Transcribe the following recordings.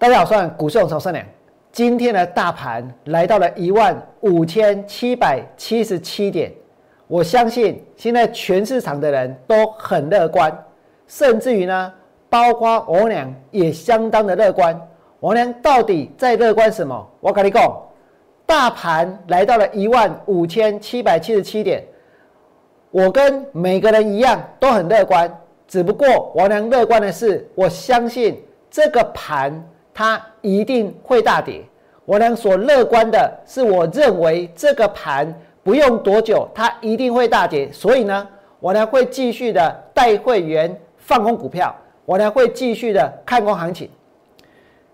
大家好，我是股市长胜良。今天的大盘来到了一万五千七百七十七点，我相信现在全市场的人都很乐观，甚至于呢，包括我娘也相当的乐观。我娘到底在乐观什么？我跟你讲，大盘来到了一万五千七百七十七点，我跟每个人一样都很乐观，只不过我娘乐观的是，我相信这个盘。它一定会大跌。我俩所乐观的是，我认为这个盘不用多久，它一定会大跌。所以呢，我呢会继续的带会员放空股票，我呢会继续的看空行情。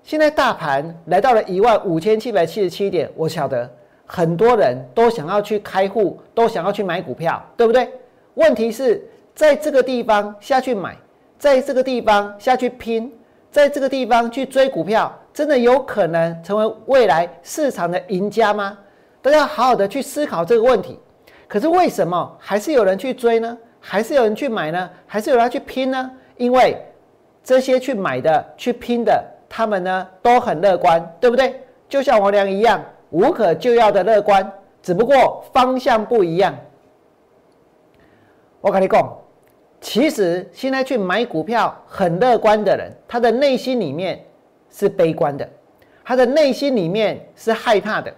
现在大盘来到了一万五千七百七十七点，我晓得很多人都想要去开户，都想要去买股票，对不对？问题是在这个地方下去买，在这个地方下去拼。在这个地方去追股票，真的有可能成为未来市场的赢家吗？大家好好的去思考这个问题。可是为什么还是有人去追呢？还是有人去买呢？还是有人去拼呢？因为这些去买的、去拼的，他们呢都很乐观，对不对？就像王良一样，无可救药的乐观，只不过方向不一样。我跟你讲。其实现在去买股票很乐观的人，他的内心里面是悲观的，他的内心里面是害怕的。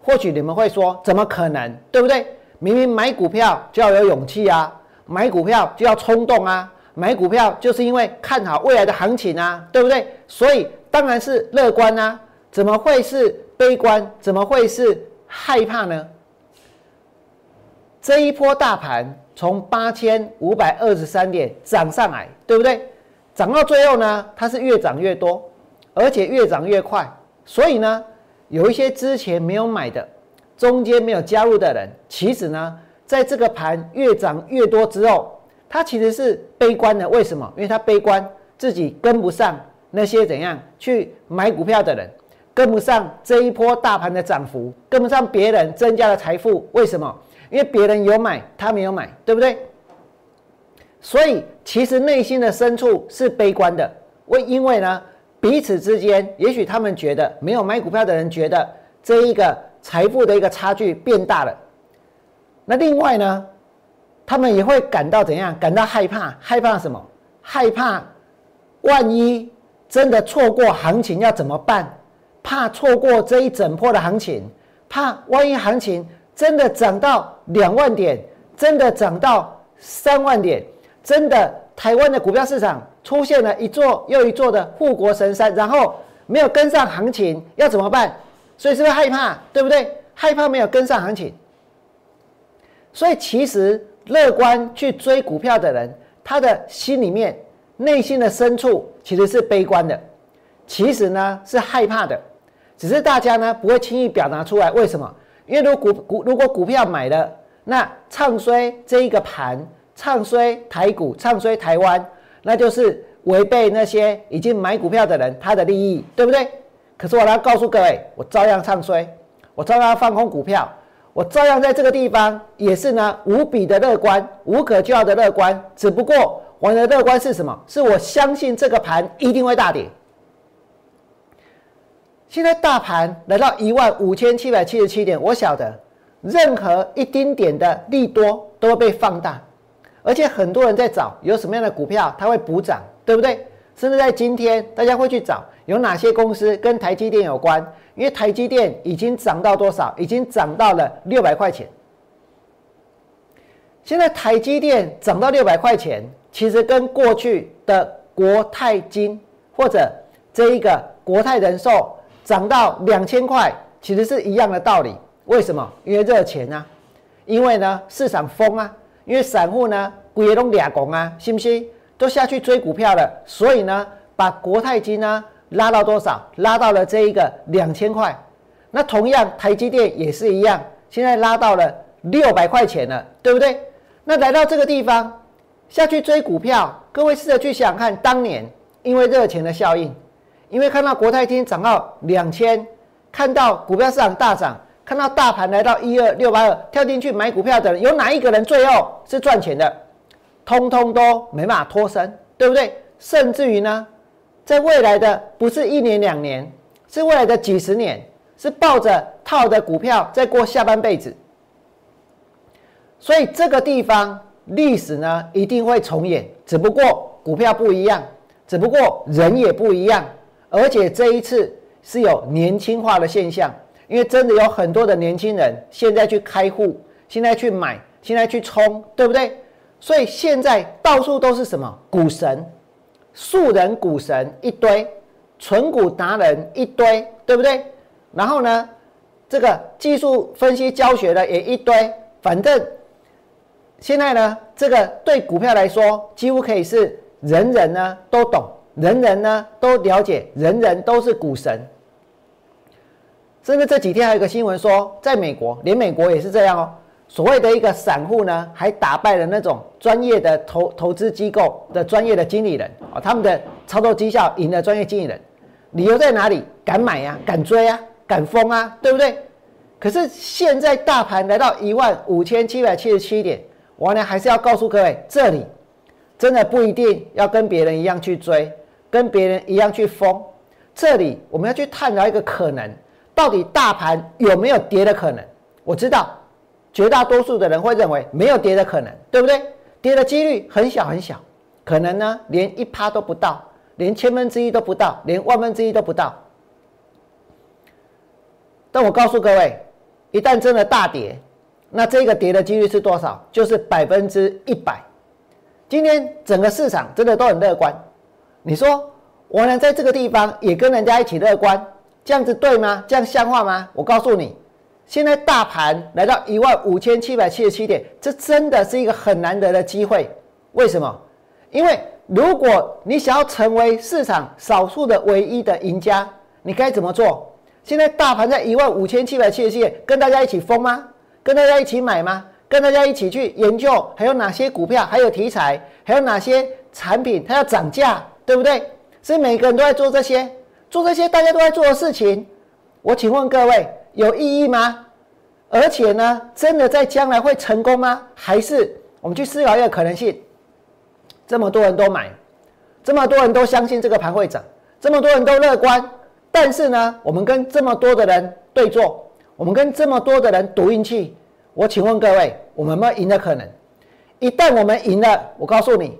或许你们会说，怎么可能？对不对？明明买股票就要有勇气啊，买股票就要冲动啊，买股票就是因为看好未来的行情啊，对不对？所以当然是乐观啊，怎么会是悲观？怎么会是害怕呢？这一波大盘。从八千五百二十三点涨上来，对不对？涨到最后呢，它是越涨越多，而且越涨越快。所以呢，有一些之前没有买的、中间没有加入的人，其实呢，在这个盘越涨越多之后，他其实是悲观的。为什么？因为他悲观自己跟不上那些怎样去买股票的人，跟不上这一波大盘的涨幅，跟不上别人增加的财富。为什么？因为别人有买，他没有买，对不对？所以其实内心的深处是悲观的。为因为呢，彼此之间，也许他们觉得没有买股票的人觉得这一个财富的一个差距变大了。那另外呢，他们也会感到怎样？感到害怕，害怕什么？害怕万一真的错过行情要怎么办？怕错过这一整波的行情，怕万一行情。真的涨到两万点，真的涨到三万点，真的台湾的股票市场出现了一座又一座的护国神山，然后没有跟上行情，要怎么办？所以是不是害怕？对不对？害怕没有跟上行情。所以其实乐观去追股票的人，他的心里面、内心的深处其实是悲观的，其实呢是害怕的，只是大家呢不会轻易表达出来。为什么？因为如果股股如果股票买了，那唱衰这一个盘，唱衰台股，唱衰台湾，那就是违背那些已经买股票的人他的利益，对不对？可是我来告诉各位，我照样唱衰，我照样放空股票，我照样在这个地方也是呢无比的乐观，无可救药的乐观。只不过我的乐观是什么？是我相信这个盘一定会大跌。现在大盘来到一万五千七百七十七点，我晓得任何一丁点的利多都会被放大，而且很多人在找有什么样的股票它会补涨，对不对？甚至在今天，大家会去找有哪些公司跟台积电有关，因为台积电已经涨到多少？已经涨到了六百块钱。现在台积电涨到六百块钱，其实跟过去的国泰金或者这一个国泰人寿。涨到两千块，其实是一样的道理。为什么？因为热钱啊，因为呢市场疯啊，因为散户呢鬼都俩拱啊，信不信？都下去追股票了，所以呢把国泰金呢拉到多少？拉到了这一个两千块。那同样台积电也是一样，现在拉到了六百块钱了，对不对？那来到这个地方下去追股票，各位试着去想看，当年因为热钱的效应。因为看到国泰金涨到两千，看到股票市场大涨，看到大盘来到一二六八二，跳进去买股票的人，有哪一个人最后是赚钱的？通通都没办法脱身，对不对？甚至于呢，在未来的不是一年两年，是未来的几十年，是抱着套的股票在过下半辈子。所以这个地方历史呢一定会重演，只不过股票不一样，只不过人也不一样，而且这一次是有年轻化的现象，因为真的有很多的年轻人现在去开户，现在去买，现在去冲，对不对？所以现在到处都是什么股神、素人股神一堆，纯股达人一堆，对不对？然后呢，这个技术分析教学的也一堆，反正。现在呢，这个对股票来说，几乎可以是人人呢都懂，人人呢都了解，人人都是股神。甚至这几天还有个新闻说，在美国，连美国也是这样哦。所谓的一个散户呢，还打败了那种专业的投投资机构的专业的经理人啊，他们的操作绩效赢了专业经理人。理由在哪里？敢买呀，敢追啊，敢疯啊，对不对？可是现在大盘来到一万五千七百七十七点。我呢还是要告诉各位，这里真的不一定要跟别人一样去追，跟别人一样去疯。这里我们要去探讨一个可能，到底大盘有没有跌的可能？我知道绝大多数的人会认为没有跌的可能，对不对？跌的几率很小很小，可能呢连一趴都不到，连千分之一都不到，连万分之一都不到。但我告诉各位，一旦真的大跌，那这个跌的几率是多少？就是百分之一百。今天整个市场真的都很乐观。你说我能在这个地方也跟人家一起乐观，这样子对吗？这样像话吗？我告诉你，现在大盘来到一万五千七百七十七点，这真的是一个很难得的机会。为什么？因为如果你想要成为市场少数的唯一的赢家，你该怎么做？现在大盘在一万五千七百七十七点，跟大家一起疯吗？跟大家一起买吗？跟大家一起去研究还有哪些股票，还有题材，还有哪些产品它要涨价，对不对？所以每个人都在做这些，做这些大家都在做的事情。我请问各位，有意义吗？而且呢，真的在将来会成功吗？还是我们去思考一个可能性？这么多人都买，这么多人都相信这个盘会涨，这么多人都乐观，但是呢，我们跟这么多的人对坐。我们跟这么多的人赌运气，我请问各位，我们有没有赢的可能？一旦我们赢了，我告诉你，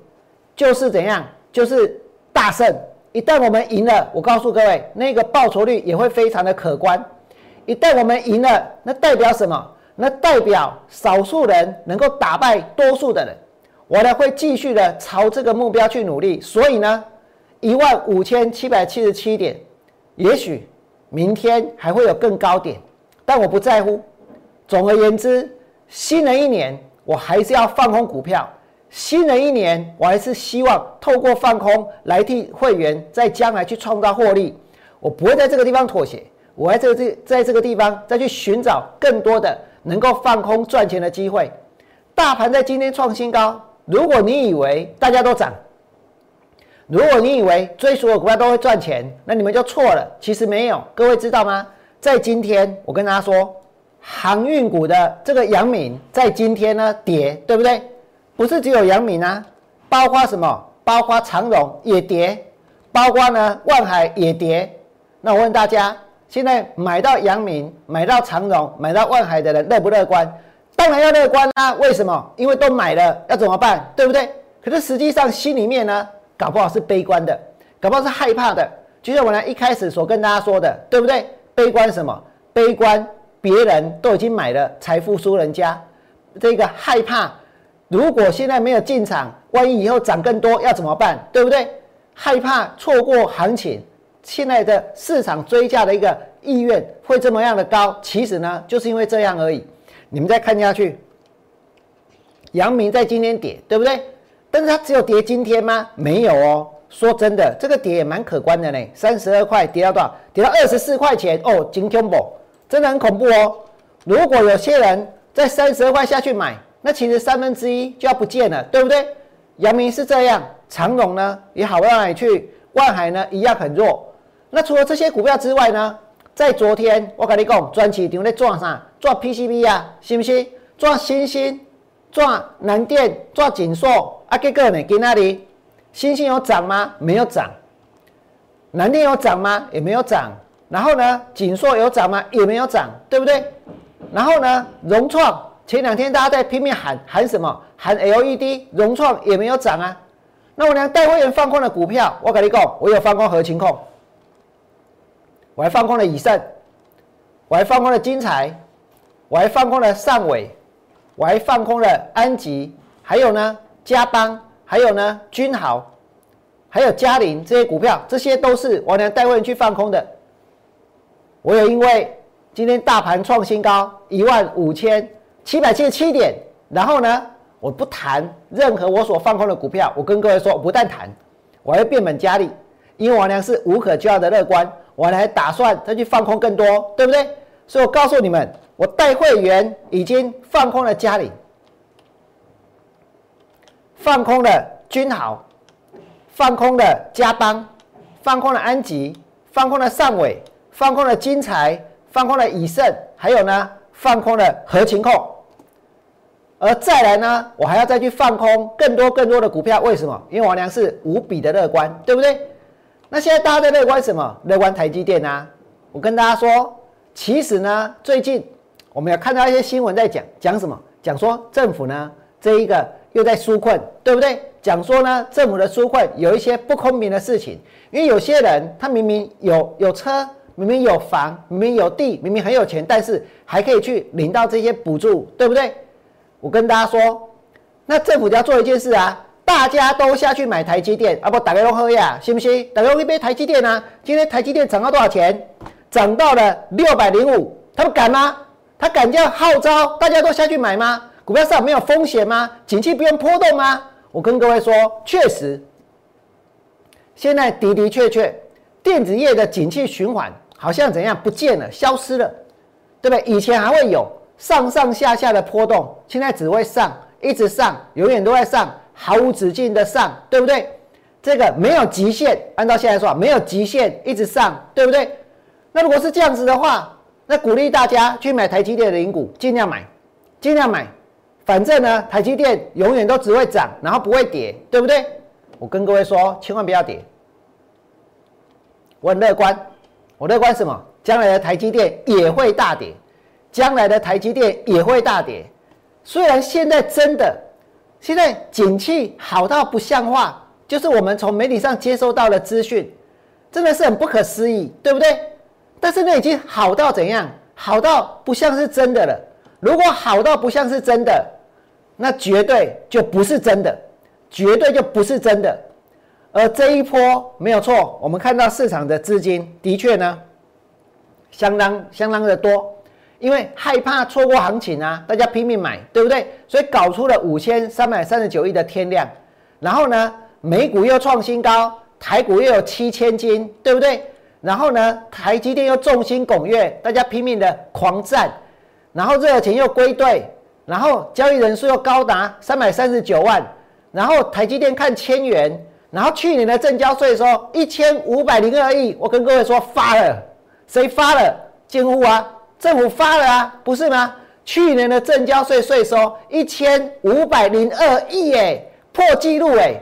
就是怎样，就是大胜。一旦我们赢了，我告诉各位，那个报酬率也会非常的可观。一旦我们赢了，那代表什么？那代表少数人能够打败多数的人。我呢会继续的朝这个目标去努力。所以呢，一万五千七百七十七点，也许明天还会有更高点。但我不在乎。总而言之，新的一年我还是要放空股票。新的一年，我还是希望透过放空来替会员在将来去创造获利。我不会在这个地方妥协，我在这这在这个地方再去寻找更多的能够放空赚钱的机会。大盘在今天创新高，如果你以为大家都涨，如果你以为追所有股票都会赚钱，那你们就错了。其实没有，各位知道吗？在今天，我跟大家说，航运股的这个阳明在今天呢跌，对不对？不是只有阳明啊，包括什么？包括长荣也跌，包括呢万海也跌。那我问大家，现在买到阳明、买到长荣、买到万海的人乐不乐观？当然要乐观啦！为什么？因为都买了，要怎么办？对不对？可是实际上心里面呢，搞不好是悲观的，搞不好是害怕的。就像我呢一开始所跟大家说的，对不对？悲观什么？悲观，别人都已经买了，财富输人家。这个害怕，如果现在没有进场，万一以后涨更多，要怎么办？对不对？害怕错过行情，现在的市场追价的一个意愿会这么样的高？其实呢，就是因为这样而已。你们再看下去，阳明在今天跌，对不对？但是它只有跌今天吗？没有哦。说真的，这个跌也蛮可观的呢，三十二块跌到多少？跌到二十四块钱哦，惊恐怖，真的很恐怖哦。如果有些人在三十二块下去买，那其实三分之一就要不见了，对不对？阳明是这样，长荣呢也好不到哪里去，万海呢一样很弱。那除了这些股票之外呢，在昨天我跟你讲，专企场在做啥？做 PCB 啊，是不是？做新兴，做南电，做锦硕，啊，结果呢，在哪里？星星有涨吗？没有涨。南电有涨吗？也没有涨。然后呢，锦硕有涨吗？也没有涨，对不对？然后呢，融创前两天大家在拼命喊喊什么？喊 LED，融创也没有涨啊。那我娘带会员放空的股票，我跟你讲，我有放空合情控，我还放空了以盛，我还放空了金财，我还放空了上尾，我还放空了安吉，还有呢嘉邦，还有呢君豪，还有嘉麟这些股票，这些都是我娘带会员去放空的。我有因为今天大盘创新高一万五千七百七十七点，然后呢？我不谈任何我所放空的股票，我跟各位说，不但谈，我还变本加厉，因为王良是无可救药的乐观，我还打算再去放空更多，对不对？所以我告诉你们，我带会员已经放空了嘉里，放空了君豪，放空了嘉邦，放空了安吉，放空了上尾，放空了金财，放空了以盛，还有呢，放空了合情控。而再来呢，我还要再去放空更多更多的股票，为什么？因为王良是无比的乐观，对不对？那现在大家在乐观什么？乐观台积电啊！我跟大家说，其实呢，最近我们有看到一些新闻在讲讲什么？讲说政府呢这一个又在纾困，对不对？讲说呢政府的纾困有一些不公平的事情，因为有些人他明明有有车，明明有房，明明有地，明明很有钱，但是还可以去领到这些补助，对不对？我跟大家说，那政府就要做一件事啊，大家都下去买台积电啊，不打开龙喝呀，信不信？打开龙一杯台积电啊，今天台积电涨到多少钱？涨到了六百零五，他们敢吗？他敢这样号召大家都下去买吗？股票市场没有风险吗？景气不用波动吗？我跟各位说，确实，现在的的确确，电子业的景气循环好像怎样不见了，消失了，对不对？以前还会有。上上下下的波动，现在只会上，一直上，永远都在上，毫无止境的上，对不对？这个没有极限，按照现在说，没有极限，一直上，对不对？那如果是这样子的话，那鼓励大家去买台积电的零股，尽量买，尽量买，反正呢，台积电永远都只会涨，然后不会跌，对不对？我跟各位说，千万不要跌。我很乐观，我乐观什么？将来的台积电也会大跌。将来的台积电也会大跌，虽然现在真的现在景气好到不像话，就是我们从媒体上接收到的资讯，真的是很不可思议，对不对？但是那已经好到怎样？好到不像是真的了。如果好到不像是真的，那绝对就不是真的，绝对就不是真的。而这一波没有错，我们看到市场的资金的确呢，相当相当的多。因为害怕错过行情啊，大家拼命买，对不对？所以搞出了五千三百三十九亿的天量，然后呢，美股又创新高，台股又有七千金，对不对？然后呢，台积电又众星拱月，大家拼命的狂战，然后热钱又归队，然后交易人数又高达三百三十九万，然后台积电看千元，然后去年的正交税收一千五百零二亿，我跟各位说发了，谁发了？监护啊！政府发了啊，不是吗？去年的正交税税收一千五百零二亿，哎，破纪录哎！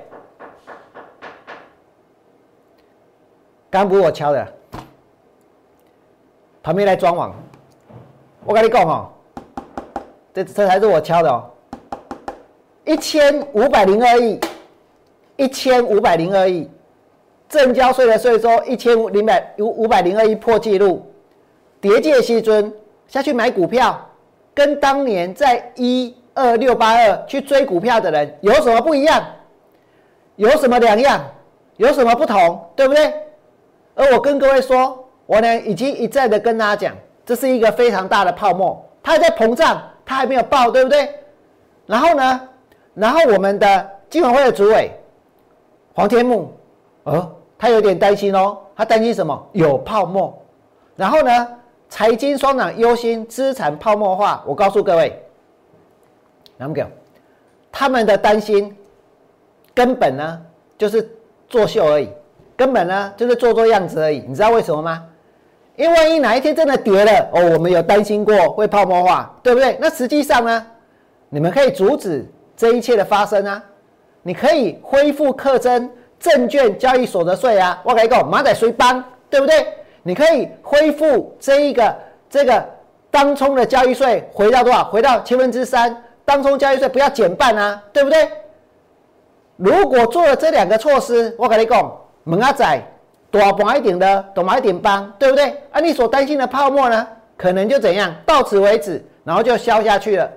刚不是我敲的，旁边来装网。我跟你讲哦，这这才是我敲的哦，一千五百零二亿，一千五百零二亿，正交税的税收一千五零百五五百零二亿破纪录。叠借息尊下去买股票，跟当年在一二六八二去追股票的人有什么不一样？有什么两样？有什么不同？对不对？而我跟各位说，我呢已经一再的跟大家讲，这是一个非常大的泡沫，它还在膨胀，它还没有爆，对不对？然后呢，然后我们的金管会的主委黄天木，呃，他有点担心哦，他担心什么？有泡沫。然后呢？财经双涨忧心资产泡沫化，我告诉各位，两么他们的担心根本呢就是作秀而已，根本呢就是做做样子而已。你知道为什么吗？因为万一哪一天真的跌了，哦，我们有担心过会泡沫化，对不对？那实际上呢，你们可以阻止这一切的发生啊，你可以恢复课征，证券交易所得税啊，我跟你讲，马仔谁帮，对不对？你可以恢复这一个这个当冲的交易税回到多少？回到千分之三，当冲交易税不要减半啊，对不对？如果做了这两个措施，我跟你讲，门阿仔多买一点的，多买一点帮，对不对？啊，你所担心的泡沫呢，可能就怎样，到此为止，然后就消下去了。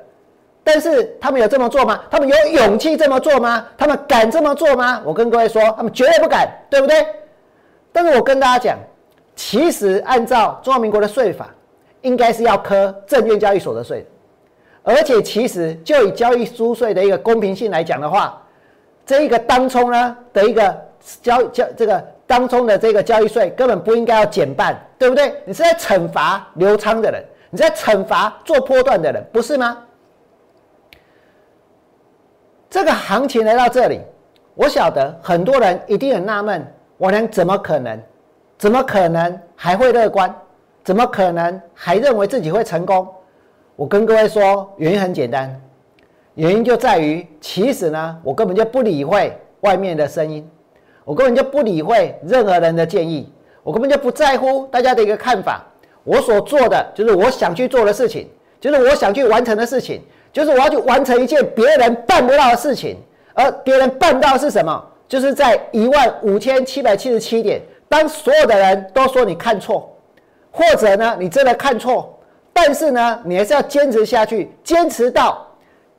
但是他们有这么做吗？他们有勇气这么做吗？他们敢这么做吗？我跟各位说，他们绝对不敢，对不对？但是我跟大家讲。其实按照中华民国的税法，应该是要科证券交易所得税，而且其实就以交易租税的一个公平性来讲的话，这一个当冲呢的一个交交这个当冲的这个交易税根本不应该要减半，对不对？你是在惩罚流仓的人，你在惩罚做波段的人，不是吗？这个行情来到这里，我晓得很多人一定很纳闷，我能怎么可能？怎么可能还会乐观？怎么可能还认为自己会成功？我跟各位说，原因很简单，原因就在于，其实呢，我根本就不理会外面的声音，我根本就不理会任何人的建议，我根本就不在乎大家的一个看法。我所做的就是我想去做的事情，就是我想去完成的事情，就是我要去完成一件别人办不到的事情。而别人办到是什么？就是在一万五千七百七十七点。当所有的人都说你看错，或者呢，你真的看错，但是呢，你还是要坚持下去，坚持到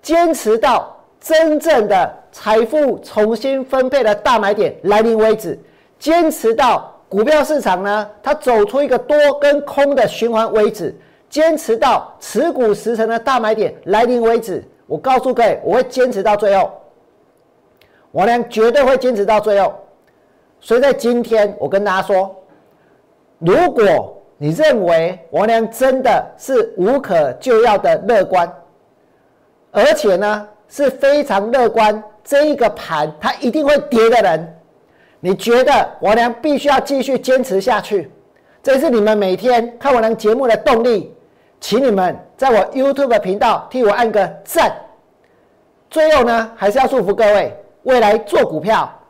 坚持到真正的财富重新分配的大买点来临为止，坚持到股票市场呢它走出一个多跟空的循环为止，坚持到持股十成的大买点来临为止。我告诉各位，我会坚持到最后，我呢绝对会坚持到最后。所以在今天，我跟大家说，如果你认为王良真的是无可救药的乐观，而且呢是非常乐观，这一个盘它一定会跌的人，你觉得王良必须要继续坚持下去，这是你们每天看我良节目的动力，请你们在我 YouTube 频道替我按个赞。最后呢，还是要祝福各位未来做股票。